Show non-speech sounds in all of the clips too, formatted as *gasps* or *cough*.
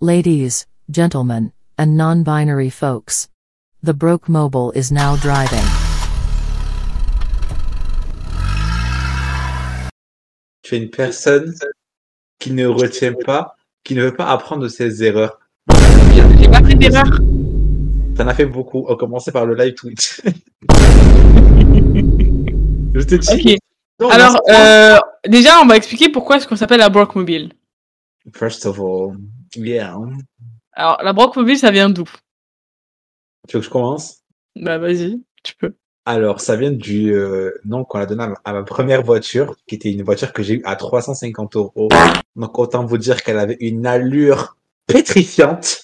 Ladies, gentlemen, and non binary folks. The Broke Mobile is now driving. Tu es une personne qui ne retient pas, qui ne veut pas apprendre de ses erreurs. J'ai pas fait d'erreur. T'en as fait beaucoup. On commençait par le live Twitch. *laughs* Je te dis. Ok. Non, Alors, euh, déjà, on va expliquer pourquoi est-ce qu'on s'appelle la Brock Mobile. First of all, yeah. Alors, la Brock Mobile, ça vient d'où? Tu veux que je commence? Bah, vas-y, tu peux. Alors, ça vient du euh, nom qu'on a donné à ma, à ma première voiture, qui était une voiture que j'ai eue à 350 euros. Donc, autant vous dire qu'elle avait une allure pétrifiante.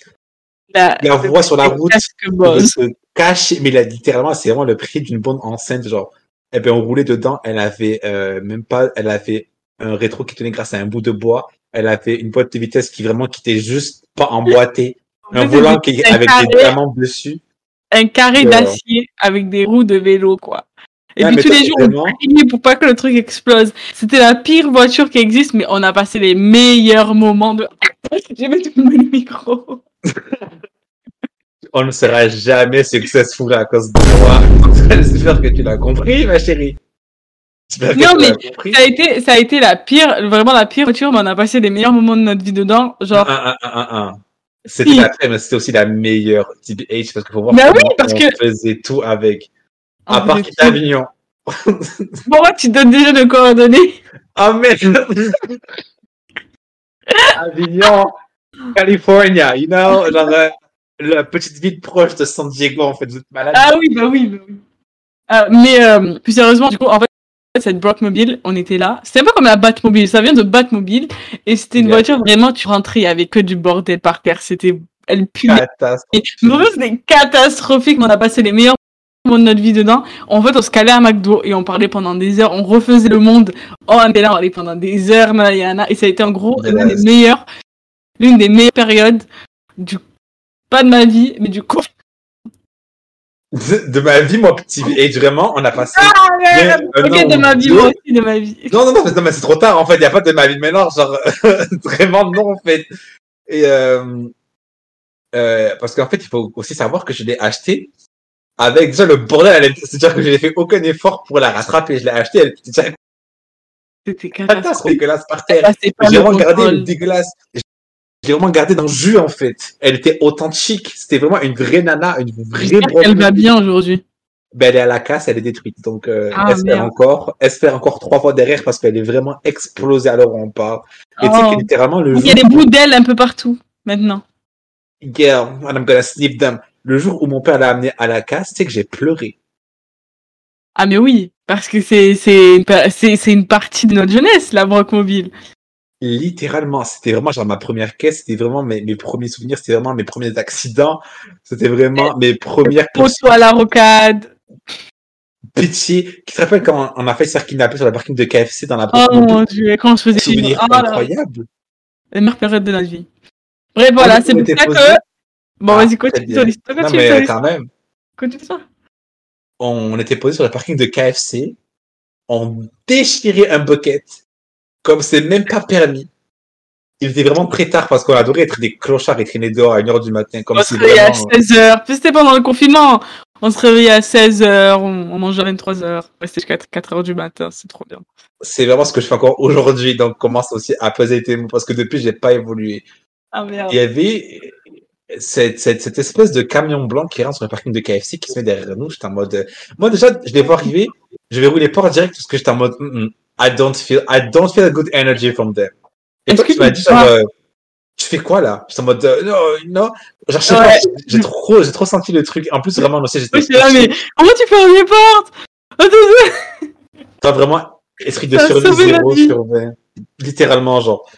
La, La voix sur la route, se cache, mais là, littéralement, c'est vraiment le prix d'une bonne enceinte, genre. Eh ben, on roulait dedans, elle avait euh, même pas, elle avait un rétro qui tenait grâce à un bout de bois. Elle avait une boîte de vitesse qui vraiment qui était juste pas emboîtée. *laughs* Un volant c'était qui un avec carré. des diamants dessus. Un carré Euh, d'acier avec des roues de vélo, quoi. Et puis tous les jours, on vraiment- priait pour pas que le truc explose. C'était la pire voiture qui existe, mais on a passé les meilleurs moments de... *laughs* J'ai mis tout le micro. On ne sera jamais successful à cause de moi. *laughs* J'espère que tu l'as compris, ma chérie. Non, mais. Ça a été, ça a été la pire, vraiment la pire voiture, mais on a passé les meilleurs moments de notre vie dedans. Genre, Un, un, un, un, un. C'était Si. la pire, mais c'était aussi la meilleure TBH parce qu'il faut voir Bah oui, parce on que- faisait tout avec. À part tout. Avignon. Pourquoi tu donnes déjà nos coordonnées Oh *laughs* merde! *laughs* Avignon, California, you know, genre euh, la petite ville proche de San Diego, en fait, vous êtes malade. Ah oui, bah oui, bah oui. Ah, mais euh, plus sérieusement, du coup, en fait, cette Brockmobile, on était là. C'était un peu comme la Batmobile. Ça vient de Batmobile. Et c'était une Yeah. voiture, vraiment, tu rentrais, il y avait que du bordel par terre. C'était, elle puait. C'était catastrophique. mais On a passé les meilleurs moments de notre vie dedans. En fait, on se calait à McDo et on parlait pendant des heures. On refaisait le monde. Oh, on était là, on parlait pendant des heures, Mariana. Et ça a été en gros l'une des meilleures, l'une des meilleures périodes du, pas de ma vie, mais du coup. De, *laughs* de ma vie, mon petit age, vraiment, on a passé. Ah, un ok, an de ma vie, moi aussi, de ma vie. Non, non, non, mais, non, mais c'est trop tard, en fait, il n'y a pas de ma vie de mélange, genre, *laughs* vraiment non, en fait. Et, euh, euh, parce qu'en fait, il faut aussi savoir que je l'ai acheté avec déjà le bordel, c'est-à-dire que je n'ai fait aucun effort pour la rattraper, je l'ai acheté, elle était déjà C'était catastrophique, dégueulasse par terre. Ah, J'ai le vraiment gardé contrôle. le dégueulasse. J'ai vraiment gardé dans le jus, en fait. Elle était authentique. C'était vraiment une vraie nana, une vraie qu'elle va bien aujourd'hui. Ben, elle est à la casse, elle est détruite. Donc, euh, Ah, espère merde. encore. Espère encore trois fois derrière parce qu'elle est vraiment explosée à l'heure où on parle. Et Oh. littéralement, le Il y a des bouts d'ailes un peu partout, maintenant. Yeah, and I'm gonna sniff them. Le jour où mon père l'a amené à la casse, tu sais que j'ai pleuré. Ah, mais oui, parce que c'est, c'est, une c'est, c'est une partie de notre jeunesse, la Brockmobile. Littéralement, c'était vraiment genre ma première caisse, c'était vraiment mes, mes premiers souvenirs, c'était vraiment mes premiers accidents, c'était vraiment mes premières Poteau à la rocade. pitié. Qui te rappelle quand on a fait se faire kidnapper sur la parking de KFC dans la Oh mon dieu, quand je faisais Souvenir Oh incroyable. la meilleure période de notre vie. Bref, voilà, Ah, c'est pour ça posé. que. Bon, Ah, vas-y, continue ton histoire. Non mais quand même, Continue ça. on était posé sur la parking de KFC, on déchirait un bucket, comme c'est même pas permis. Il était vraiment très tard parce qu'on adorait être des clochards et traîner dehors à 1h du matin, comme On si se réveillait à vraiment... 16h. Puis c'était pendant le confinement. On se réveillait à 16h, on, on mangeait à 23h. C'était jusqu'à 4h du matin, c'est trop bien. C'est vraiment ce que je fais encore aujourd'hui, donc commence aussi à peser tes mots parce que depuis j'ai pas évolué. Ah merde. Il y avait cette, cette, cette espèce de camion blanc qui rentre sur le parking de KFC qui se met derrière nous. J'étais en mode, moi déjà, je les vois arriver, je vais rouler porte direct parce que j'étais en mode, Mm, mm, I don't feel, I don't feel a good energy from them. Et toi, tu m'as dit, genre, euh, tu fais quoi là? J'étais en mode, euh, non, non, genre, Ouais. j'ai trop, j'ai trop senti le truc. En plus, vraiment, aussi, j'étais, Oui, c'est là, mais comment tu fermes les portes? Attends, Toi, vraiment, esprit de survie sauvé la 0 vie. sur 20. Littéralement, genre.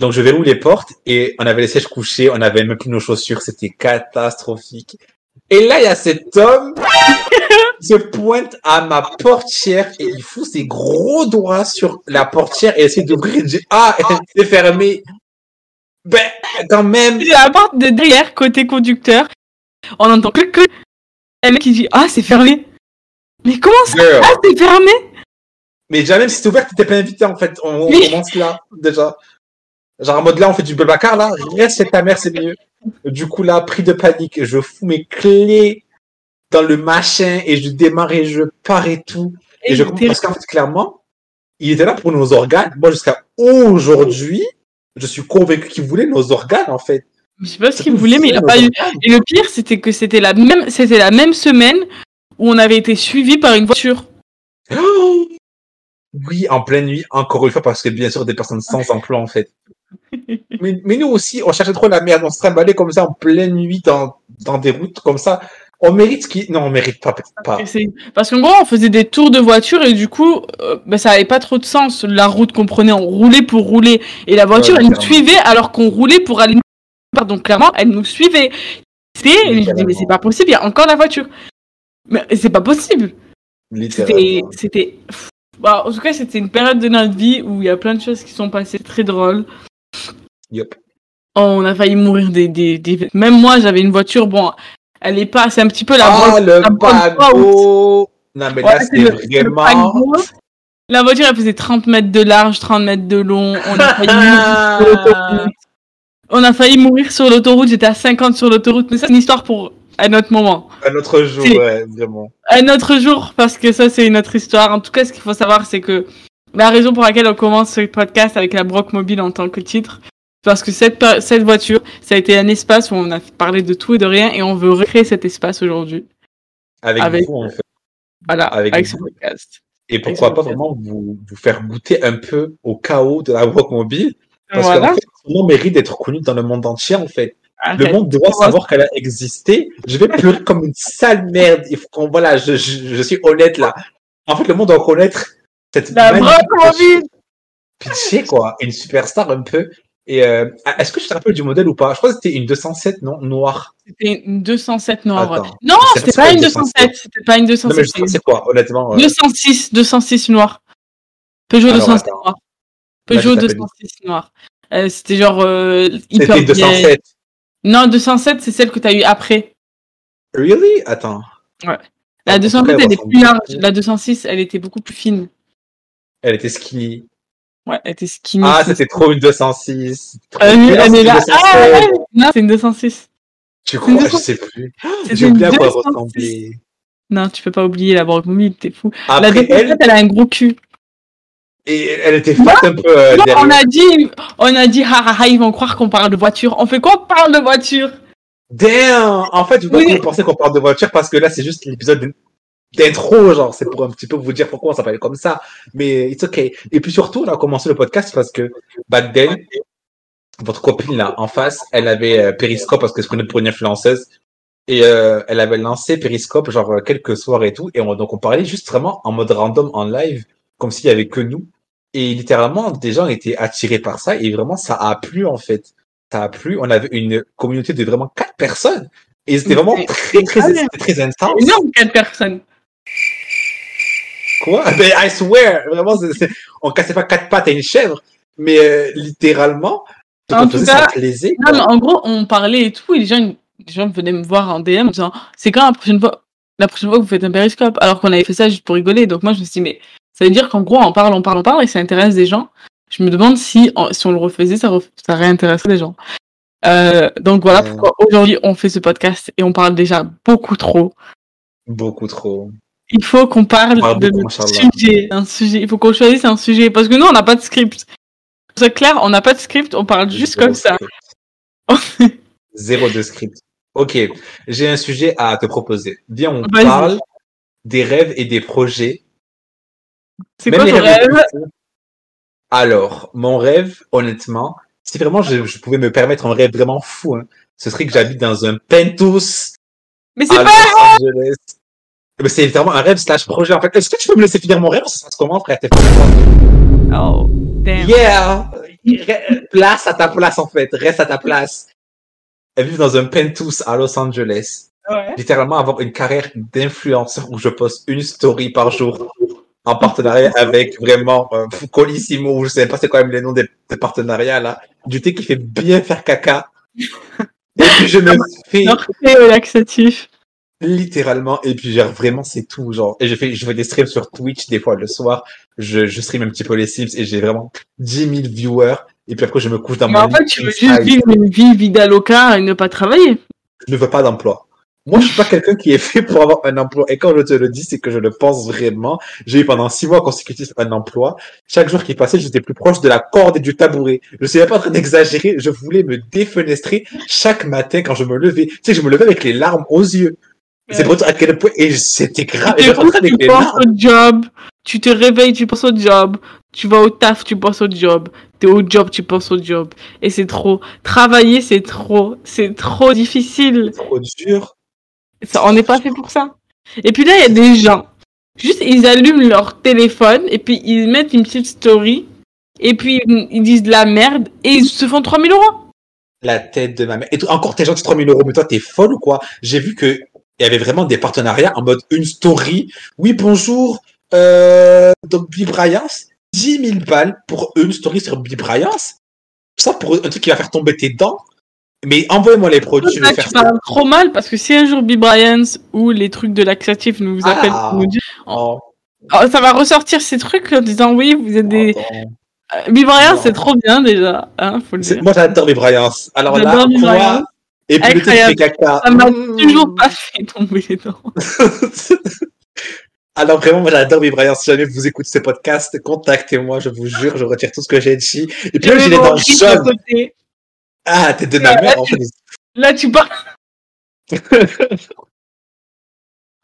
Donc, je verrouille les portes et on avait les sièges couchés, on avait même plus nos chaussures, c'était catastrophique. Et là, il y a cet homme se pointe à ma portière et il fout ses gros doigts sur la portière et essaie d'ouvrir. Dis, ah, c'est fermé. Ben, quand même. La porte de derrière, côté conducteur. On entend que que. Un mec qui dit Ah, c'est fermé. Mais comment ça Girl. Ah, c'est fermé Mais déjà, même si c'est ouvert, t'étais pas invité, en fait. On, commence là, déjà. Genre en mode là, on fait du Babacar, là, reste chez ta mère, c'est mieux. Du coup, là, pris de panique, je fous mes clés dans le machin et je démarre et je pars et tout. Et, je comprends parce qu'en fait, clairement, il était là pour nos organes. Moi, jusqu'à aujourd'hui, je suis convaincu qu'il voulait nos organes, en fait. Je sais pas ce qu'il voulait, mais il a pas eu. Et le pire, c'était que c'était la même, c'était la même semaine où on avait été suivi par une voiture. Oh *gasps* oui, en pleine nuit, encore une fois, parce que bien sûr, des personnes sans emploi, en fait. *laughs* mais, mais, nous aussi, on cherchait trop la merde. On se trimballait comme ça en pleine nuit dans, dans des routes comme ça. On mérite ce qui. Non, on mérite pas, pas. Parce qu'en gros, on faisait des tours de voiture et du coup, euh, ben, ça avait pas trop de sens. La route qu'on prenait, on roulait pour rouler. Et la voiture, elle nous suivait alors qu'on roulait pour aller. Donc clairement, elle nous suivait. Dis, mais c'est pas possible, il y a encore la voiture. Mais c'est pas possible. C'était. C'était. Bah, en tout cas, c'était une période de notre vie où il y a plein de choses qui sont passées très drôles. Yep. on a failli mourir des, des, des... Même moi, j'avais une voiture, bon, elle est pas, c'est un petit peu la Ah, le bateau Non, mais là, c'est vraiment... La voiture, elle faisait 30 mètres de large, 30 mètres de long. On a *laughs* failli mourir sur l'autoroute. On a failli mourir sur l'autoroute. J'étais à 50 sur l'autoroute. Mais c'est une histoire pour un autre moment. Un autre jour, ouais, vraiment. Un autre jour, parce que ça, c'est une autre histoire. En tout cas, ce qu'il faut savoir, c'est que la raison pour laquelle on commence ce podcast avec la Brock Mobile en tant que titre, parce que cette, cette voiture, ça a été un espace où on a parlé de tout et de rien et on veut recréer cet espace aujourd'hui. Avec, vous, en fait. Voilà, avec, ce podcast. Et pourquoi pas vraiment vous, vous faire goûter un peu au chaos de la Brock Mobile Parce voilà. qu'en fait, on mérite d'être connu dans le monde entier, en fait. le monde doit savoir qu'elle a existé. Je vais pleurer comme une sale merde. Il faut qu'on, voilà, je, je, je, suis honnête là. En fait, le monde doit connaître cette la Mobile. Pitché, quoi. Une superstar un peu. Et euh, est-ce que je te rappelle du modèle ou pas Je crois que c'était une 207 non noire. C'était une 207 noire. Attends, non, c'était pas une 207. C'était pas une 207. Non, mais c'est quoi, honnêtement euh... 206, 206 noir. Peugeot Alors, 206 noir. Peugeot 206 noir. Euh, c'était genre euh, hyper. C'était 207. Non, 207, c'est celle que tu as eu après. Really Attends. Ouais. La 207, elle est plus large. La 206, elle était beaucoup plus fine. Elle était skinny. Ouais, elle était skinny. Ah, c'était trop une 206. Euh, elle est là. Ah, ouais, non, c'est une 206. Tu crois? Je sais plus. J'ai oublié à quoi ressemblait. Non, tu peux pas oublier la Mobile, t'es fou. Après, la 207, elle... elle... a un gros cul. Et elle était fat un peu. Euh, non, on a dit, on a dit, ha, ha, ha, ils vont croire qu'on parle de voiture. On fait quoi On parle de voiture? Damn En fait, vous oui. pensez qu'on parle de voiture parce que là, c'est juste l'épisode d'intro, genre, c'est pour un petit peu vous dire pourquoi on s'appelle comme ça. Mais it's okay. Et puis surtout, on a commencé le podcast parce que back then, votre copine là en face, elle avait euh, Periscope parce que se prenait pour une influenceuse. Et euh, elle avait lancé Periscope genre euh, quelques soirs et tout. Et on, donc on parlait juste vraiment en mode random en live, comme s'il y avait que nous. Et littéralement, des gens étaient attirés par ça et vraiment ça a plu en fait. Ça a plu. On avait une communauté de vraiment quatre personnes. Et c'était vraiment très, très, très, très intense. Énorme, quatre personnes. Quoi? *laughs* Ben, I swear! Vraiment, c est, c est... on cassait pas quatre pattes à une chèvre, mais euh, littéralement, en tout cas, plaisait, non, mais en gros, on parlait et tout, et les gens, les gens venaient me voir en DM en disant, c'est quand la prochaine fois, la prochaine fois que vous faites un périscope? Alors qu'on avait fait ça juste pour rigoler. Donc moi, je me suis dit, mais ça veut dire qu'en gros, on parle, on parle, on parle, et ça intéresse des gens. Je me demande si, si on le refaisait, ça, ref... ça réintéresserait les gens. Euh, donc voilà euh... pourquoi aujourd'hui on fait ce podcast et on parle déjà beaucoup trop. Beaucoup trop. Il faut qu'on parle, de notre sujet, un sujet. Il faut qu'on choisisse un sujet parce que nous on n'a pas de script. C'est clair, on n'a pas de script, on parle juste Zéro comme ça. *laughs* Zéro de script. Ok, j'ai un sujet à te proposer. Viens, on parle des rêves et des projets. C'est quoi ton rêve? Alors, mon rêve, honnêtement, si vraiment je, je, pouvais me permettre un rêve vraiment fou, hein, ce serait que j'habite dans un penthouse. Mais c'est pas Angeles. Mais c'est vraiment un rêve slash projet en fait. Est-ce que tu peux me laisser finir mon rêve? Ça se comment, frère? Oh, damn. Yeah Place à ta place en fait. Reste à ta place. Elle vit dans un penthouse à Los Angeles. Ouais. Littéralement avoir une carrière d'influenceur où je poste une story par jour en partenariat avec vraiment euh, Colissimo, je sais pas c'est quand même les noms des, des, partenariats là, du thé qui fait bien faire caca. Et puis je me *laughs* fais laxatif. Littéralement, et puis genre vraiment c'est tout genre. Et je fais je fais des streams sur Twitch des fois le soir. Je, je stream un petit peu les Sims et j'ai vraiment 10 000 viewers. et puis après je me couche dans Mais mon en fait, tu veux juste vivre une vie vida loca et ne pas travailler. Je ne veux pas d'emploi. Moi, je suis pas quelqu'un qui est fait pour avoir un emploi. Et quand je te le dis, c'est que je le pense vraiment. J'ai eu pendant six mois consécutifs un emploi. Chaque jour qui passait, j'étais plus proche de la corde et du tabouret. Je suis même pas en train d'exagérer. Je voulais me défenestrer chaque matin quand je me levais. Tu sais, je me levais avec les larmes aux yeux. C'est pour dire à quel point, et c'était grave. Et Tu avec penses au job, tu te réveilles, tu penses au job, tu vas au taf, tu penses au job, t'es au job, tu penses au job. Et c'est trop. Travailler, c'est trop. C'est trop difficile. Trop dur. Ça, on n'est pas fait pour ça. Et puis là, il y a des gens. Juste, ils allument leur téléphone et puis ils mettent une petite story. Et puis ils disent de la merde et ils se font 3000 euros. La tête de ma mère. Et toi, encore, t'es gentil 3000 euros, mais toi, t'es folle ou quoi? J'ai vu que il y avait vraiment des partenariats en mode une story. Oui, bonjour. Euh, donc, Bibrayance, 10 000 balles pour une story sur Bibrayance. Ça, pour un truc qui va faire tomber tes dents. Mais envoyez-moi les produits, je vais faire ça. parles trop mal parce que si un jour B. Bryans ou les trucs de laxatif nous Ah. appellent pour nous dire, Oh, Oh, ça va ressortir ces trucs en disant oui, vous êtes des. Euh, B. Bryans, Non. c'est trop bien déjà, hein, faut le dire. Moi, j'adore Bibrayance. Alors là? Bibrayance. Et puis le truc Incroyable. caca. Ça m'a Mmh. toujours pas fait tomber les dents. Alors vraiment, moi j'adore Bibrayant. Si jamais vous écoutez ce podcast, contactez-moi, je vous jure, je retire tout ce que j'ai dit. Et puis j'ai les dents jaunes. Ah, t'es de ma mère, en fait. Là, tu parles. *laughs*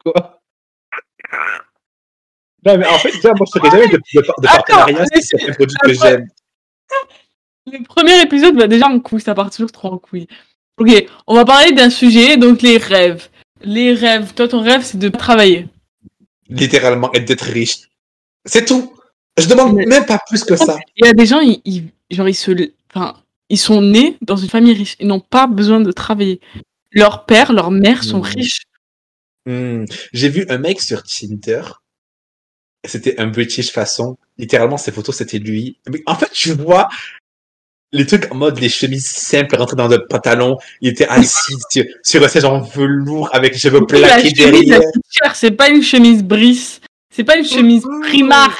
Quoi? Non, mais en fait, déjà, moi, je ferais jamais de, de, de partenariat c'est un produit que j'aime. Le premier épisode va déjà en couille, ça part toujours trop en couille. Ok, on va parler d'un sujet, donc les rêves. Les rêves. Toi, ton rêve, c'est de travailler. Littéralement, et d'être riche. C'est tout. Je demande Mais- même pas plus que ça. Il y a des gens, ils, ils- genre, ils se, enfin, ils sont nés dans une famille riche. Ils n'ont pas besoin de travailler. Leur père, leur mère sont Mhm. riches. Hmm. J'ai vu un mec sur Tinder. C'était un British façon. Littéralement, ses photos, c'était lui. Mais en fait, tu vois les trucs en mode les chemises simples rentrées dans un pantalon. Il était assis *laughs* sur, sur un siège en velours avec les cheveux La plaqués elle derrière. C'est pas une chemise Brice. C'est pas une chemise Primark.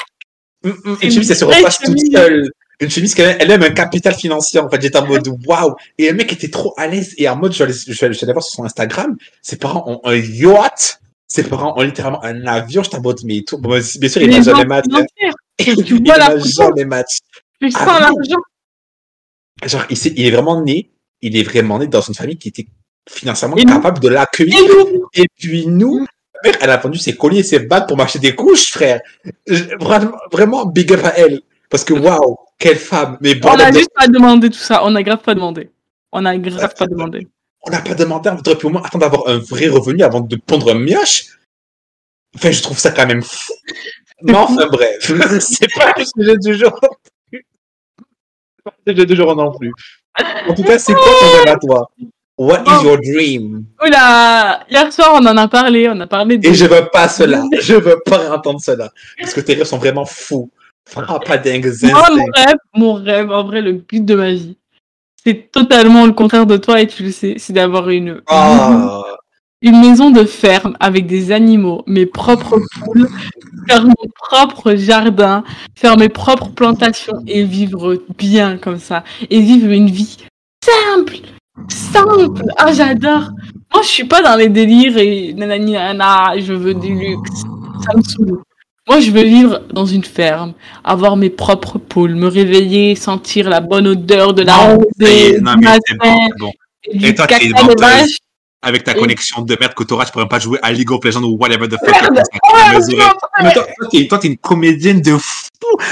Une chemise, elle se repasse toute seule. Une chemise, qu'elle elle aime un capital financier. En fait, j'étais en mode *laughs* waouh. Et le mec était trop à l'aise. Et en mode, je suis allé, voir sur son Instagram. Ses parents ont un yacht. Ses parents ont littéralement un avion. J'étais en mode, mais tout. Bon, bien sûr, il m'a gens *laughs* jamais match. Il Tu vois la jamais match. Sens oui. l'argent. Genre, il, est vraiment né. Il est vraiment né dans une famille qui était financièrement Et capable de l'accueillir. Et puis nous, ma mère, elle a vendu ses colliers et ses bagues pour m'acheter des couches, frère. Je- Vraiment, vraiment big up à elle. Parce que waouh, quelle femme. Mais bon, On a juste pas demandé tout ça. On a grave pas demandé. On a grave pas demandé. on n'a pas demandé, on aurait pu au moins attendre d'avoir un vrai revenu avant de pondre un mioche. Enfin, je trouve ça quand même fou. Mais enfin, bref. *laughs* C'est pas le sujet du jour. *laughs* Sujet du jour non plus. En tout cas, c'est quoi ton rêve à toi? What is your dream? Oula, hier soir on en a parlé, on a parlé de... Et je veux pas cela. *laughs* Je veux pas entendre cela. Parce que tes rêves sont vraiment fous. Frappe pas dingue, Moi, mon rêve, mon rêve, en vrai, le but de ma vie, c'est totalement le contraire de toi et tu le sais, c'est d'avoir une, Ah, une maison de ferme avec des animaux, mes propres poules, faire mon propre jardin, faire mes propres plantations et vivre bien comme ça. Et vivre une vie simple, simple. Ah, j'adore. Moi, je suis pas dans les délires et nanani nana, je veux du luxe. Ça me saoule. Moi, je veux vivre dans une ferme, avoir mes propres poules, me réveiller, sentir la bonne odeur de la rosée non, mais c'est bon, bon. et toi, t'es une. Avec ta Et- connexion de merde que t'auras, tu pourrais pas jouer à League of Legends ou whatever the fuck. Mais toi, t'es, toi, t'es une comédienne de fou.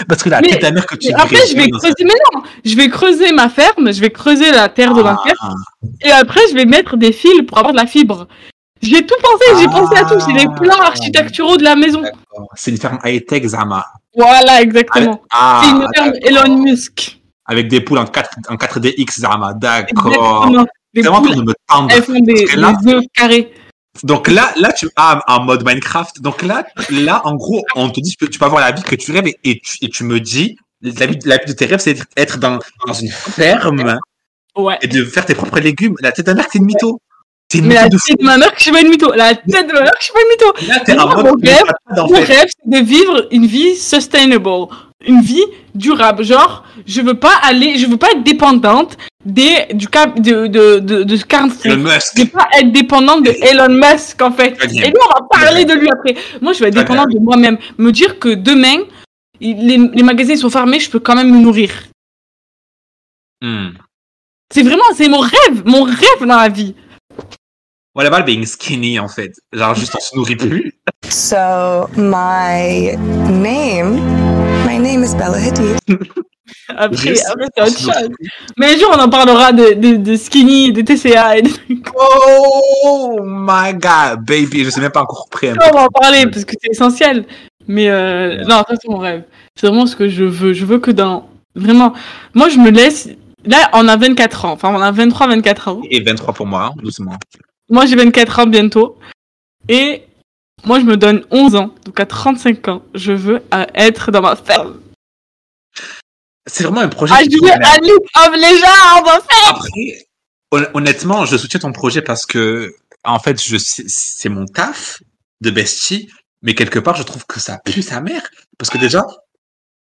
Parce que la tête de mère que tu après, je vais creuser, mais non, je vais creuser ma ferme, je vais creuser la terre de ma Ah, ferme, et après, je vais mettre des fils pour avoir de la fibre. J'ai tout pensé, j'ai Ah. pensé à tout, c'est les plans architecturaux de la maison. C'est une ferme high-tech, Zama. Voilà, exactement. Ah, c'est une ferme. Elon Musk. Avec des poules en, 4, en 4DX, Zama. D'accord. C'est en poules, train de me tendre. elles font des, là- des œufs carrés. Donc là, là, tu ah, en mode Minecraft. Donc là, là, en gros, on te dit, tu peux, tu peux avoir la vie que tu rêves et, et tu, et tu me dis, la vie, la vie de tes rêves, c'est être dans, dans une ferme Ouais. et de faire tes propres légumes. La tête de mère, t'es une mytho. Une Mais la tête de de ma mère que je suis pas une mytho. La tête de ma mère que je suis pas une mytho. Là, t'es mon rêve, Mon rêve, c'est de vivre une vie sustainable. une vie durable. Genre, je veux pas aller, je veux pas être dépendante des, du cap, de, de, de, de Carrefour. Elon Musk. Je veux pas être dépendante de Elon Musk, en fait. Et nous, on va parler de lui après. Moi, je vais être dépendante de moi-même. Me dire que demain, les, les magasins sont fermés, je peux quand même me nourrir. Hmm. C'est vraiment, c'est mon rêve, mon rêve dans la vie. What about being skinny, en fait? Genre, juste on se nourrit plus. So my name, my name is Bella Hadid. *laughs* Après, c'est autre chose. Mais un jour, on en parlera de, de, de skinny, de TCA et de trucs. Oh my god, baby, je sais même pas encore un peu. On va en parler parce que c'est essentiel. Mais euh, non, ça c'est mon rêve. C'est vraiment ce que je veux. Je veux que dans. Vraiment. Moi, je me laisse. Là, on a 24 ans. Enfin, on a 23, 24 ans. Et 23 pour moi, hein, doucement. Moi, j'ai 24 ans bientôt. Et moi, je me donne 11 ans. Donc, à 35 ans, je veux euh, être dans ma ferme. C'est vraiment un projet. Ah, je veux League of Legends, en fait. Après, hon- honnêtement, je soutiens ton projet parce que, en fait, je c'est mon taf de bestie, mais quelque part, je trouve que ça pue sa mère. Parce que déjà,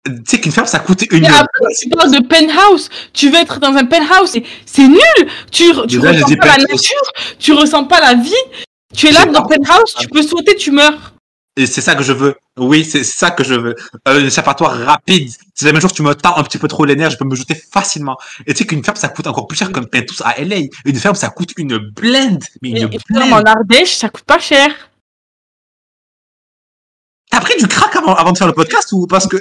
tu sais qu'une ferme, ça coûte une. Après, tu parles de penthouse. Tu veux être dans un penthouse. C'est nul. Tu, tu Déjà, ressens pas la nature. Tu ressens pas la vie. Tu es là dans penthouse. Tu peux sauter, tu meurs. Et c'est ça que je veux. Oui, c'est ça que je veux. Euh, un échappatoire rapide. Si jamais un jour tu me tends un petit peu trop les nerfs, je peux me jeter facilement. Et tu sais qu'une ferme, ça coûte encore plus cher qu'un penthouse à LA. Une ferme, ça coûte une blende. Mais Et, une et ferme en. Ardèche, ça coûte pas cher. T'as pris du crack avant, avant de faire le podcast ou parce que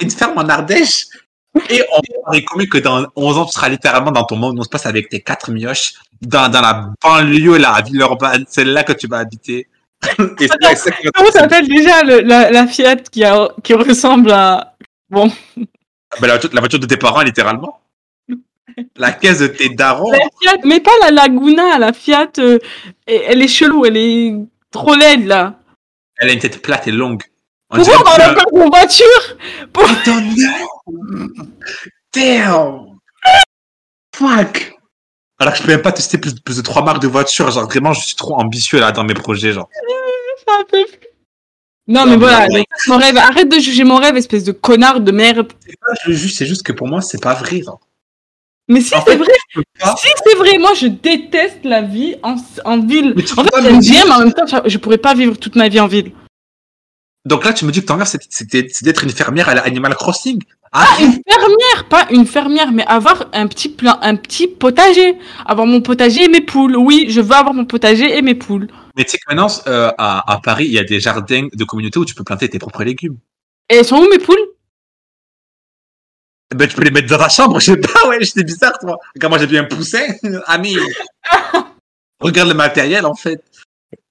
une ferme en Ardèche *laughs* et on aurait commis que dans 11 ans, tu seras littéralement dans ton monde, on se passe avec tes quatre mioches dans, dans la banlieue, la ville urbaine. C'est là que tu vas habiter. Et exactement- Comment s'appelle déjà le- la, la Fiat qui, a, qui ressemble à. Bon. Ben, la, voiture, la voiture de tes parents, littéralement. La caisse de tes darons. La Fiat, mais pas la Laguna, la Fiat. euh, elle est chelou, elle est trop laide là. Elle a une tête plate et longue. On Pourquoi on parle encore de voiture Pour-! Damn! Fuck! *laughs* Alors que je peux même pas tester plus, plus de trois marques de voitures. Genre, vraiment, je suis trop ambitieux là dans mes projets. Genre, plus. Non, mais voilà, ouais. mon rêve. Arrête de juger mon rêve, espèce de connard de merde. c'est pas je le juge, c'est juste que pour moi, c'est pas vrai. Genre. Mais si c'est vrai, pas. si c'est vrai, moi je déteste la vie en, en ville. En fait, me j'aime bien, mais en même temps, je pourrais pas vivre toute ma vie en ville. Donc là, tu me dis que ton rêve, c'est- d'être une fermière à la Animal Crossing. Ah, Ah, une fermière, pas une fermière, mais avoir un petit plan, un petit potager. Avoir mon potager et mes poules. Oui, je veux avoir mon potager et mes poules. mais tu sais que maintenant, euh, à, à Paris, il y a des jardins de communauté où tu peux planter tes propres légumes. Et elles sont où mes poules? Eh Ben, tu peux les mettre dans ta chambre, je sais pas, ouais, c'est bizarre, toi. Regarde, moi, j'ai vu un poussin, *laughs* ami. *laughs* Regarde le matériel, en fait.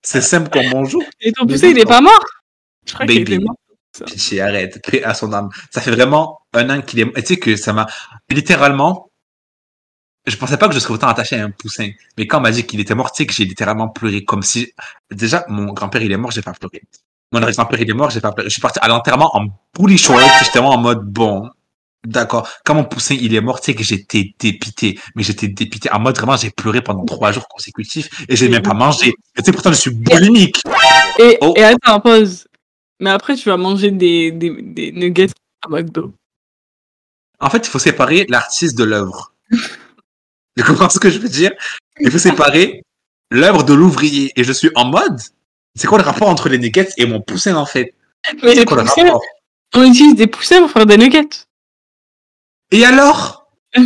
C'est simple comme bonjour. Et ton poussé, il est pas mort Je crois qu'il mort. Pitié, arrête, paix à son âme. Ça fait vraiment un an qu'il est, et tu sais que ça m'a, littéralement, je pensais pas que je serais autant attaché à un poussin. Mais quand on m'a dit qu'il était mort, tu sais que j'ai littéralement pleuré comme si, déjà, mon grand-père, il est mort, j'ai pas pleuré. Mon arrière-grand-père, il est mort, j'ai pas pleuré. Je suis parti à l'enterrement en j'étais vraiment en mode, bon, d'accord. Quand mon poussin, il est mort, tu sais que j'étais dépité. Mais j'étais dépité. En mode, vraiment, j'ai pleuré pendant trois jours consécutifs et j'ai même pas mangé. Et tu sais, pourtant, je suis boulimique. Et, Oh. et attends, pause. Mais après, tu vas manger des, des, des nuggets à McDo. En fait, il faut séparer l'artiste de l'œuvre. *laughs* Tu comprends ce que je veux dire? Il faut séparer l'œuvre de l'ouvrier. Et je suis en mode, c'est quoi le rapport entre les nuggets et mon poussin en fait? Mais les quoi le poussins, rapport? on utilise des poussins pour faire des nuggets. Et alors? *laughs*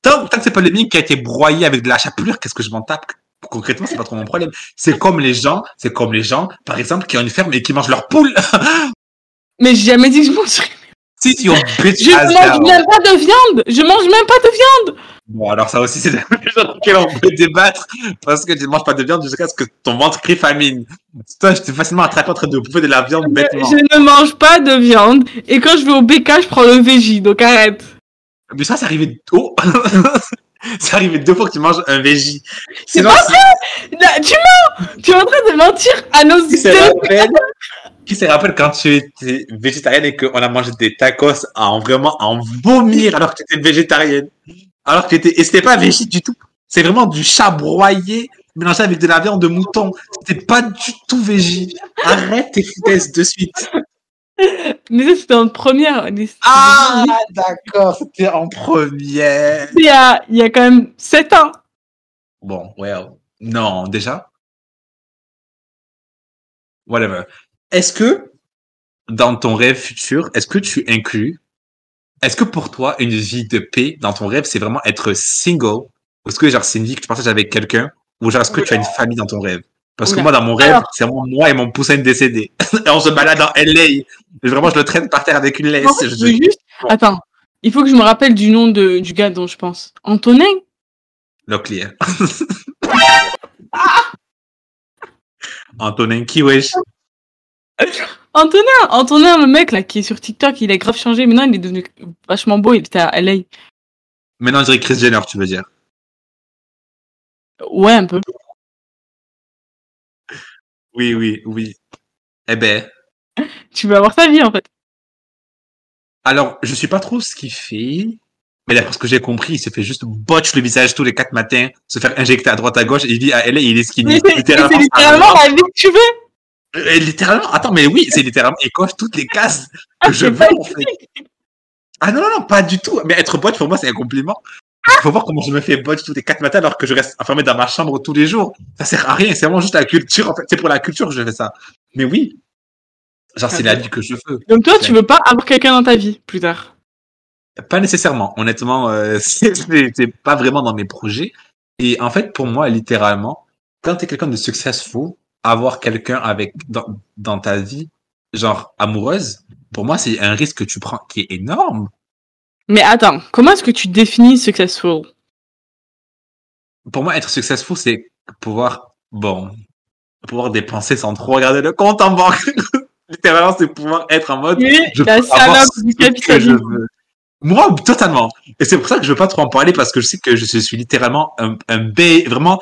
Tant, tant que c'est pas le mien qui a été broyé avec de la chapelure, qu'est-ce que je m'en tape? Concrètement, c'est pas trop mon problème. C'est comme les gens, c'est comme les gens, par exemple, qui ont une ferme et qui mangent leur poule. *laughs* Mais j'ai jamais dit que je mangerais. si, si, on Je mange même pas de viande. Je mange même pas de viande. Bon, alors ça aussi, c'est des *laughs* choses sur lesquelles on peut débattre, parce que tu ne manges pas de viande jusqu'à ce que ton ventre crie famine. Toi, je t'ai facilement attrapé en train de bouffer de la viande bêtement. Je ne mange pas de viande. Et quand je vais au BK, je prends le végé. Donc arrête. Mais ça, c'est arrivé... Oh *laughs* *laughs* C'est arrivé deux fois que tu manges un végé. C'est pas Là, tu mens. Tu es en train de mentir à nos Qui se auditeurs. rappelle, qui se rappelle quand tu étais végétarienne et qu'on a mangé des tacos en vraiment en vomir alors que tu étais végétarienne? Alors que tu étais, et c'était pas végé du tout. C'est vraiment du chat broyé mélangé avec de la viande de mouton. C'était pas du tout végé. Arrête tes foutaises de suite. *laughs* Mais ça, c'était en première. Alice. Ah, d'accord, c'était en première. Il y a, il y a quand même 7 ans. Bon, well. Non, déjà. Whatever. Est-ce que, dans ton rêve futur, est-ce que tu inclus, est-ce que pour toi, une vie de paix dans ton rêve, c'est vraiment être single? Ou est-ce que, genre, c'est une vie que tu partages avec quelqu'un? Ou genre, est-ce que tu as une famille dans ton rêve? Parce que moi, dans mon rêve, Alors- c'est vraiment moi et mon poussin décédé. *laughs* et on se balade dans LA. Vraiment, je le traîne par terre avec une laisse. En fait, Je- juste... Attends, il faut que je me rappelle du nom de, du gars dont je pense. Antonin? Locklear. *laughs* Antonin qui wesh? *laughs* Antonin Antonin, le mec là qui est sur TikTok, il a grave changé. Maintenant, il est devenu vachement beau. Il était à LA. Maintenant, je dirais Chris Jenner, tu veux dire. Ouais, un peu. Oui, oui, oui. Eh ben, *laughs* Tu veux avoir sa vie en fait. alors, je suis pas trop ce qu'il fait. Mais d'après ce que j'ai compris, il se fait juste botch le visage tous les quatre matins, se faire injecter à droite à gauche, et il dit à LA, il est skinny. Mais c'est c'est littéralement la vie que tu veux. Euh, littéralement, attends, mais oui, c'est littéralement, il coche toutes les cases que je veux, en fait. Ah non, non, non, pas du tout. Mais être botch, pour moi, c'est un compliment. Il faut voir comment je me fais botch tous les quatre matins alors que je reste enfermé dans ma chambre tous les jours. Ça sert à rien, c'est vraiment juste la culture, en fait. C'est pour la culture que je fais ça. Mais oui. Genre, c'est la vie que je veux. Donc toi, tu veux pas avoir quelqu'un dans ta vie plus tard? Pas nécessairement. Honnêtement, euh, *laughs* c'est pas vraiment dans mes projets. Et en fait, pour moi, littéralement, quand t'es quelqu'un de successful, avoir quelqu'un avec dans, dans ta vie, genre amoureuse, pour moi, c'est un risque que tu prends qui est énorme. Mais attends, comment est-ce que tu définis successful? Pour moi, être successful, c'est pouvoir, bon, pouvoir dépenser sans trop regarder le compte en banque. *laughs* littéralement, c'est pouvoir être en mode, Oui, je la salope du que je capitalisme. veux. Moi, totalement. Et c'est pour ça que je veux pas trop en parler parce que je sais que je, suis littéralement un, un bé, vraiment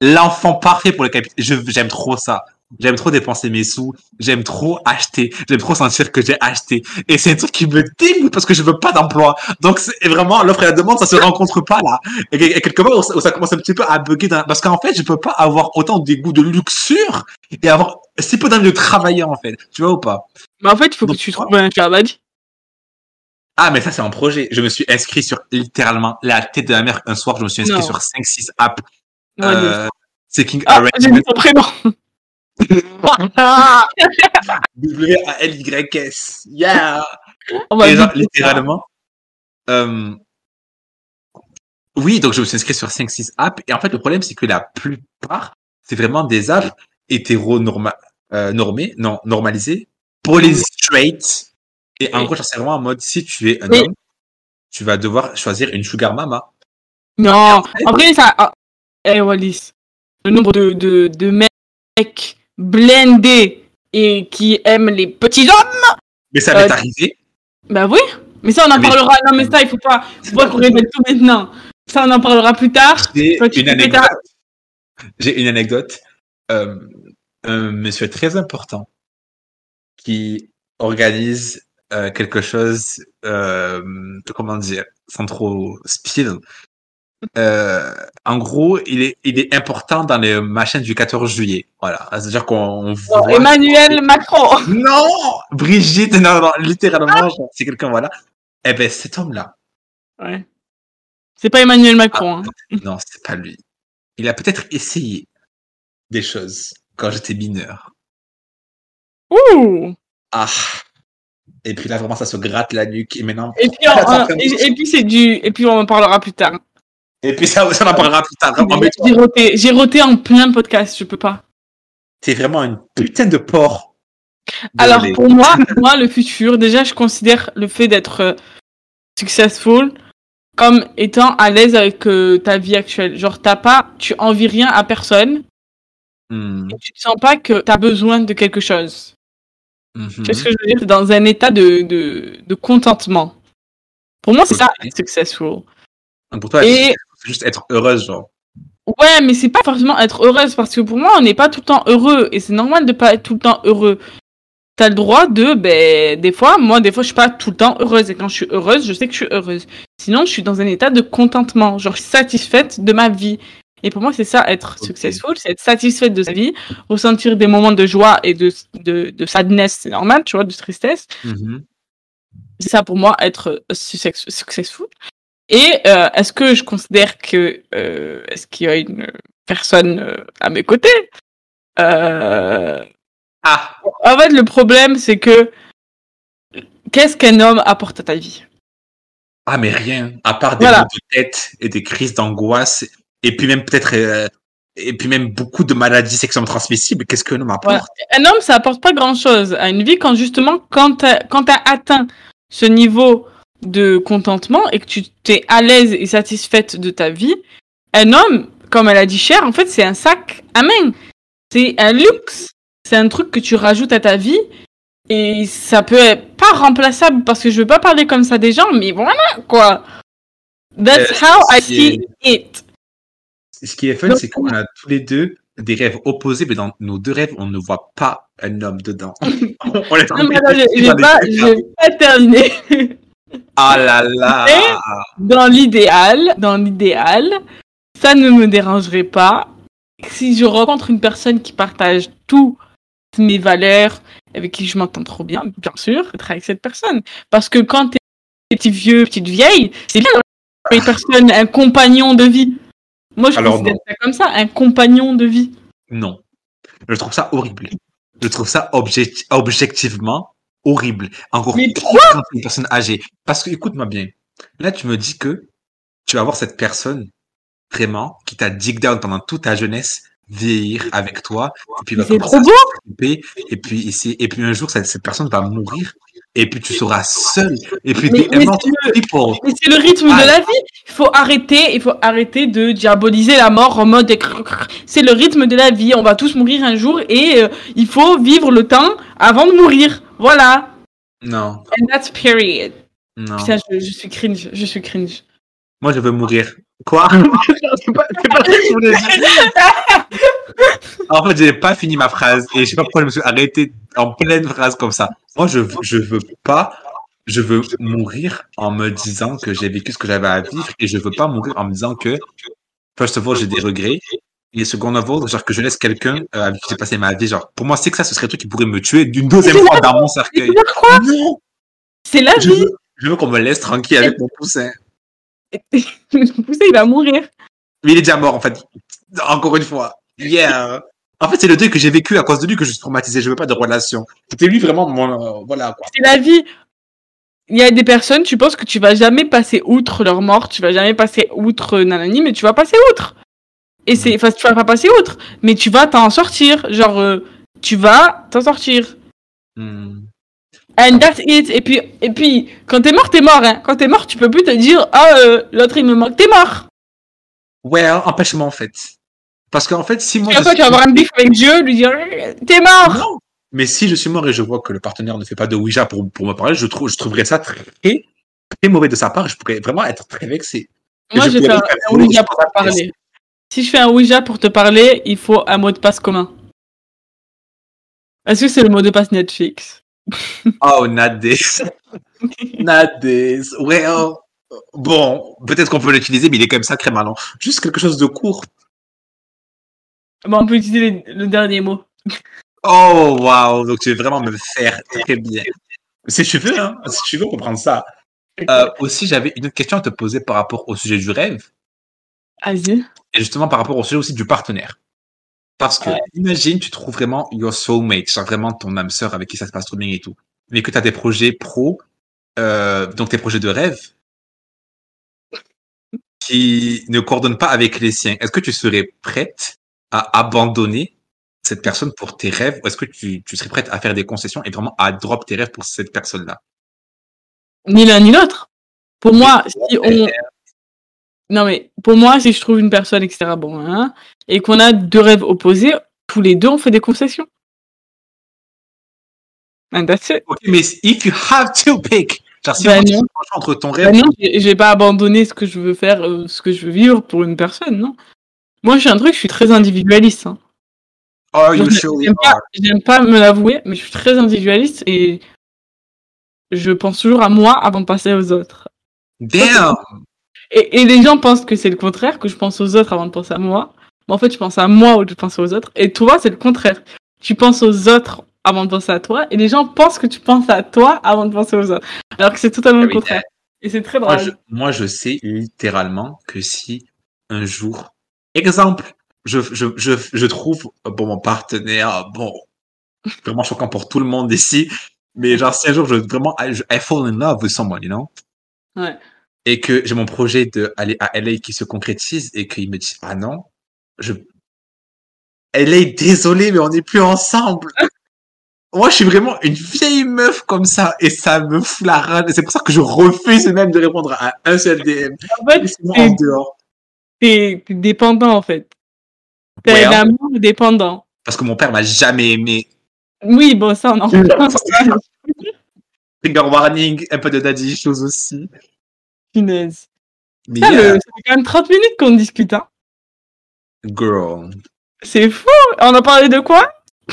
l'enfant parfait pour le capitalisme. J'aime trop ça. J'aime trop dépenser mes sous. J'aime trop acheter. J'aime trop sentir que j'ai acheté. Et c'est un truc qui me dégoûte parce que je veux pas d'emploi. Donc, c'est vraiment, l'offre et la demande, ça se rencontre pas, là. Et, et quelque part, ça, où ça commence un petit peu à bugger dans- parce qu'en fait, je peux pas avoir autant des goûts de luxure et avoir si peu d'envie de travailler, en fait. Tu vois ou pas? Mais en fait, il faut que Donc, tu trouves un. Ah, mais ça, c'est un projet. Je me suis inscrit sur littéralement la tête de la mer. Un soir, je me suis inscrit Non. sur 5-6 apps. Ouais, Euh, Seeking Ah, j'ai mis ton prénom. W-A-L-Y-S. Yeah! Ça. littéralement. Euh... Oui, donc je me suis inscrit sur 5-6 apps. Et en fait, le problème, c'est que la plupart, c'est vraiment des apps hétéro-normées, euh, normées, non, normalisées, pour les straight. Et en Oui. gros, c'est vraiment en mode, si tu es un Oui. homme, tu vas devoir choisir une sugar mama. Non, en vrai, ça. ah, Eh, Wallis, le nombre de, de, de mecs blindés et qui aiment les petits hommes. Mais ça m'est Euh, arrivé. Bah oui, mais ça, on en Mais- parlera. Non, mais ça, il faut pas, faut pas qu'on répète tout maintenant. Ça, on en parlera plus tard. J'ai une anecdote. J'ai une anecdote. Euh, un monsieur très important qui organise euh, quelque chose, euh, comment dire, sans trop spill. Euh, en gros, il est, il est important dans les machins du 14 juillet. Voilà. C'est-à-dire qu'on voit... Emmanuel Macron. Non! Brigitte, non, non, littéralement, genre, c'est quelqu'un, voilà. Eh ben, cet homme-là, Ouais. C'est pas Emmanuel Macron. hein. Non, c'est pas lui. Il a peut-être essayé des choses quand j'étais mineur. Ouh. Ah. Et puis là, vraiment, ça se gratte la nuque. Et maintenant. Et puis, *laughs* on- on- et, et puis c'est du, et puis on en parlera plus tard. Et puis ça, ça en parlera plus tard. J'ai roté, j'ai roté en plein podcast, je peux pas. t'es vraiment une putain de porc. Alors pour moi, moi le futur, déjà je considère le fait d'être euh, successful comme étant à l'aise avec euh, ta vie actuelle. Genre t'as pas, tu envies rien à personne, Hmm, et tu te sens pas que t'as besoin de quelque chose. mhm. Qu'est-ce que je veux dire? C'est dans un état de, de, de contentement. Pour moi c'est ça être successful. Donc pour toi, Et- c'est juste être heureuse, genre. Ouais, mais c'est pas forcément être heureuse parce que pour moi, on n'est pas tout le temps heureux et c'est normal de pas être tout le temps heureux. T'as le droit de, ben, des fois, moi, des fois, je suis pas tout le temps heureuse et quand je suis heureuse, je sais que je suis heureuse. Sinon, je suis dans un état de contentement, genre satisfaite de ma vie. Et pour moi, c'est ça, être successful, c'est être satisfaite de sa vie, ressentir des moments de joie et de, de, de sadness, c'est normal, tu vois, de tristesse. Mhm. C'est ça pour moi, être success- successful. Et euh, est-ce que je considère que euh, est-ce qu'il y a une personne euh, à mes côtés? Euh, Ah, En fait, le problème, c'est que qu'est-ce qu'un homme apporte à ta vie? Ah, mais rien, à part des Voilà. maux de tête et des crises d'angoisse, et puis même peut-être, et puis même beaucoup de maladies sexuellement transmissibles, qu'est-ce qu'un homme apporte? Voilà. Un homme, ça apporte pas grand-chose à une vie quand justement, quand t'as quand t'as atteint ce niveau de contentement et que tu t'es à l'aise et satisfaite de ta vie, un homme, comme elle a dit Cher, en fait, c'est un sac à main. C'est un luxe. C'est un truc que tu rajoutes à ta vie et ça peut être pas remplaçable parce que je veux pas parler comme ça des gens, mais voilà, quoi. That's Euh, how I see it. Ce qui est fun, c'est qu'on a tous les deux des rêves opposés, mais dans nos deux rêves, on ne voit pas un homme dedans. *laughs* on Non, mais de j'ai pas, pas terminé. *laughs* *laughs* Ah là là dans l'idéal, dans l'idéal, ça ne me dérangerait pas si je rencontre une personne qui partage toutes mes valeurs, avec qui je m'entends trop bien, bien sûr, être avec cette personne. Parce que quand t'es petit vieux, petite vieille, c'est bien une personne, un compagnon de vie. Moi, je Alors considère non. ça comme ça, un compagnon de vie. Non. Je trouve ça horrible. Je trouve ça objecti- objectivement horrible. Encore Mais pire quand une personne âgée. Parce que, écoute-moi bien. Là, tu me dis que tu vas avoir cette personne, vraiment, qui t'a dig down pendant toute ta jeunesse, vieillir avec toi, et puis C'est trop beau. et puis ici, et puis un jour, cette, cette personne va mourir, et puis tu seras seul, et puis Mais- mais c'est le- people. Mais c'est le rythme Ah. de la vie. Il faut arrêter, il faut arrêter de diaboliser la mort en mode c'est le rythme de la vie. On va tous mourir un jour et euh, il faut vivre le temps avant de mourir. Voilà. Non, And that's period. non. Putain, je, je suis cringe, je suis cringe. Moi, je veux mourir. Quoi? *laughs* c'est pas, pas. En fait, j'ai pas fini ma phrase et je sais pas pourquoi je me suis arrêté en pleine phrase comme ça. Moi, je, je veux pas, je veux mourir en me disant que j'ai vécu ce que j'avais à vivre et je veux pas mourir en me disant que, first of all, j'ai des regrets et second all, genre que je laisse quelqu'un euh, avec qui j'ai passé ma vie. Genre, pour moi, c'est que ça, ce serait un truc qui pourrait me tuer d'une deuxième fois dans mon cercueil. C'est la Je vie. veux, je veux qu'on me laisse tranquille avec mon poussin. *laughs* Le poussé, il va mourir. Mais il est déjà mort, en fait. Encore une fois. Yeah. En fait, c'est le deuil que j'ai vécu à cause de lui que je suis traumatisé. Je veux pas de relation. C'était lui vraiment mon, euh, voilà, quoi. C'est la vie. Il y a des personnes, tu penses que tu vas jamais passer outre leur mort, tu vas jamais passer outre nanani, mais tu vas passer outre. Et c'est, enfin, tu vas pas passer outre, mais tu vas t'en sortir. Genre, euh, tu vas t'en sortir. Hmm. And that's it. Et puis, et puis, quand t'es mort, t'es mort, hein. Quand t'es mort, tu peux plus te dire, ah, euh, l'autre, il me manque. T'es mort. Ouais, empêche-moi, en fait. Parce qu'en fait, si moi. Tu je vas, tu vas suis- avoir un bif avec Dieu, lui dire, t'es mort. Non. Mais si je suis mort et je vois que le partenaire ne fait pas de Ouija pour, pour me parler, je, trouve, je trouverais ça très, très mauvais de sa part. Je pourrais vraiment être très vexé. Moi, je je vais faire un Ouija pour parler. Si je fais un Ouija pour te parler, il faut un mot de passe commun. Est-ce que c'est le mot de passe Netflix? *laughs* Oh, not this. not this. Well. Bon, peut-être qu'on peut l'utiliser, mais il est quand même sacré malin. Juste quelque chose de court. Bon, on peut utiliser le, le dernier mot. Oh, wow. Donc, tu veux vraiment me faire très bien. Si tu veux, hein. Si tu veux comprendre ça. Euh, aussi, j'avais une autre question à te poser par rapport au sujet du rêve. Vas-y. Et justement, par rapport au sujet aussi du partenaire. Parce que, Ouais. imagine, tu trouves vraiment your soulmate, genre vraiment ton âme sœur avec qui ça se passe trop bien et tout. Mais que tu as des projets pro, euh, donc tes projets de rêve, qui ne coordonnent pas avec les siens. Est-ce que tu serais prête à abandonner cette personne pour tes rêves ou est-ce que tu, tu serais prête à faire des concessions et vraiment à drop tes rêves pour cette personne-là? Ni l'un ni l'autre. Pour moi, si on. Non, mais pour moi, si je trouve une personne, etc., bon, hein, et qu'on a deux rêves opposés, tous les deux, on fait des concessions. And that's it. Ok, mais if you have to pick, genre si tu non. entre ton rêve Bah non, j'ai j'ai pas abandonné ce que je veux faire, euh, ce que je veux vivre pour une personne, non. Moi, je suis un truc, je suis très individualiste. Hein. Oh, you surely pas, j'aime pas me l'avouer, mais je suis très individualiste et je pense toujours à moi avant de passer aux autres. Damn! Et, et les gens pensent que c'est le contraire, que je pense aux autres avant de penser à moi. Mais en fait, je pense à moi au lieu de penser aux autres. Et toi, c'est le contraire. Tu penses aux autres avant de penser à toi. Et les gens pensent que tu penses à toi avant de penser aux autres. Alors que c'est totalement le Oui, contraire. Et c'est très Moi drôle. je, moi, je sais littéralement que si un jour, exemple, je, je, je, je trouve bon mon partenaire, bon, vraiment choquant pour tout le monde ici, mais genre si un jour je vraiment, I, I fall in love with someone, you know, Ouais. Et que j'ai mon projet de aller à LA qui se concrétise et qu'il me dit ah non, je, LA désolé mais on n'est plus ensemble. *laughs* Moi, je suis vraiment une vieille meuf comme ça et ça me fout la rage. Et C'est pour ça que je refuse même de répondre à un seul DM. *laughs* En fait, dehors. t'es t'es dépendant, en fait. T'as Ouais, un hein. amour dépendant. Parce que mon père m'a jamais aimé. Oui, bon, ça, on en. *laughs* Trigger warning, un peu de daddy issues aussi. Punaise. Mais Ça, yeah, le- ça fait quand même 30 minutes qu'on discute, hein. girl. C'est fou. On a parlé de quoi? *laughs*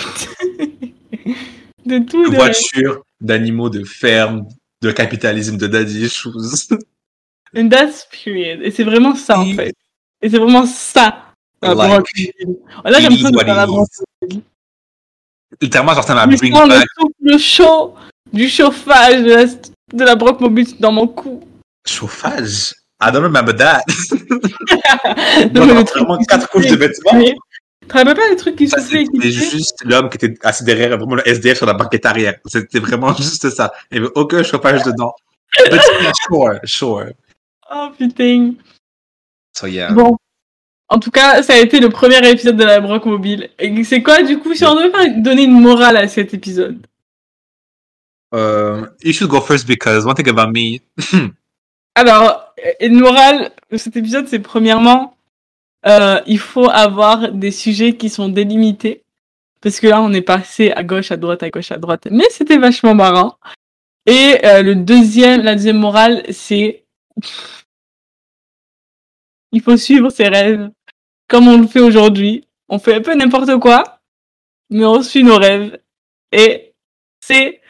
De tout. De De... voitures, d'animaux, de ferme, de capitalisme, de daddy issues. And *laughs* that's period. Et c'est vraiment ça, en fait. Et c'est vraiment ça. la Like. Là, j'ai l'impression de faire la. Littéralement, genre, ça m'a bring le back souffle chaud du chauffage de la, de la broncomobile dans mon cou. Chauffage? I don't remember that. *laughs* Non, mais vraiment quatre couches de vêtements. Tu rappelles pas les trucs qui et qui c'était juste l'homme qui était assis derrière, vraiment le SDF sur la banquette arrière. C'était vraiment *laughs* juste ça. Il n'y avait aucun chauffage dedans. But yeah, sure, sure. Oh putain. So yeah. Bon. En tout cas, ça a été le premier épisode de la Broc Mobile. C'est quoi, du coup, si on devait donner une morale à cet épisode? Um, you should go first because one thing about me. *laughs* Alors, euh, une morale de cet épisode, c'est premièrement, euh, il faut avoir des sujets qui sont délimités. Parce que là, on est passé à gauche, à droite, à gauche, à droite. Mais c'était vachement marrant. Et euh, le deuxième, la deuxième morale, c'est il faut suivre ses rêves comme on le fait aujourd'hui. On fait un peu n'importe quoi, mais on suit nos rêves. Et c'est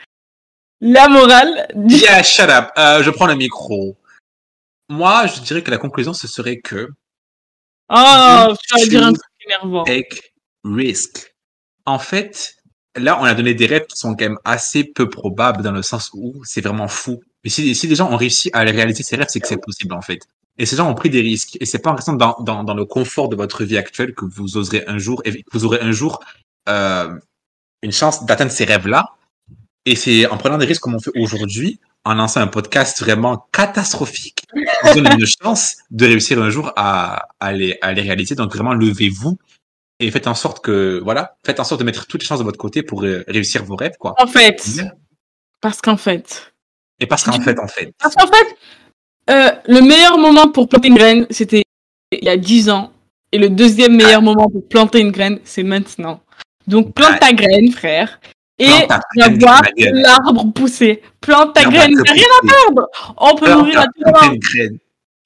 la morale du... Yeah, shut up. Euh, je prends le micro. Moi, je dirais que la conclusion, ce serait que Oh, tu vas dire un truc énervant. take risk. En fait, là, on a donné des rêves qui sont quand même assez peu probables dans le sens où c'est vraiment fou. Mais si, si les gens ont réussi à réaliser ces rêves, c'est que c'est possible, en fait. Et ces gens ont pris des risques. Et c'est pas en restant dans, dans, dans le confort de votre vie actuelle que vous oserez un jour, et que vous aurez un jour, euh, une chance d'atteindre ces rêves-là. Et c'est en prenant des risques comme on fait aujourd'hui, en lançant un podcast vraiment catastrophique, vous donne une *laughs* chance de réussir un jour à, à, les, à les réaliser. Donc vraiment, levez-vous et faites en sorte que, voilà, faites en sorte de mettre toutes les chances de votre côté pour euh, réussir vos rêves, quoi. En fait, parce qu'en fait, Et parce qu'en fait, en fait, parce qu'en fait, euh, le meilleur moment pour planter une graine, c'était il y a 10 ans. Et le deuxième meilleur moment pour planter une graine, c'est maintenant. Donc plante ta graine, frère. Et graine, voir l'arbre pousser. Plante ta graine, a rien à perdre. On peut ta à tout moment. de.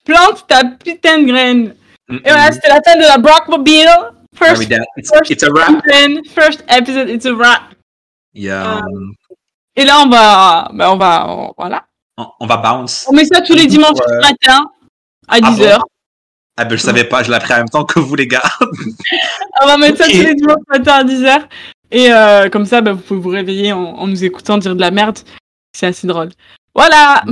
Plante ta putain de graine. Mm, Et voilà, c'était la fin de la Brockmobile. Ah First first it's a wrap. first episode, it's a wrap. Yeah. Et là, on va, ben, on va, on- voilà. On, on va bounce. On met ça tous les dimanches matin à 10h. Ah ben, je savais pas, je l'ai appris en même temps que vous, les gars. *laughs* On va mettre ça tous les dimanches matin à 10h. Et euh, comme ça, bah, vous pouvez vous réveiller en, nous écoutant dire de la merde. C'est assez drôle. Voilà.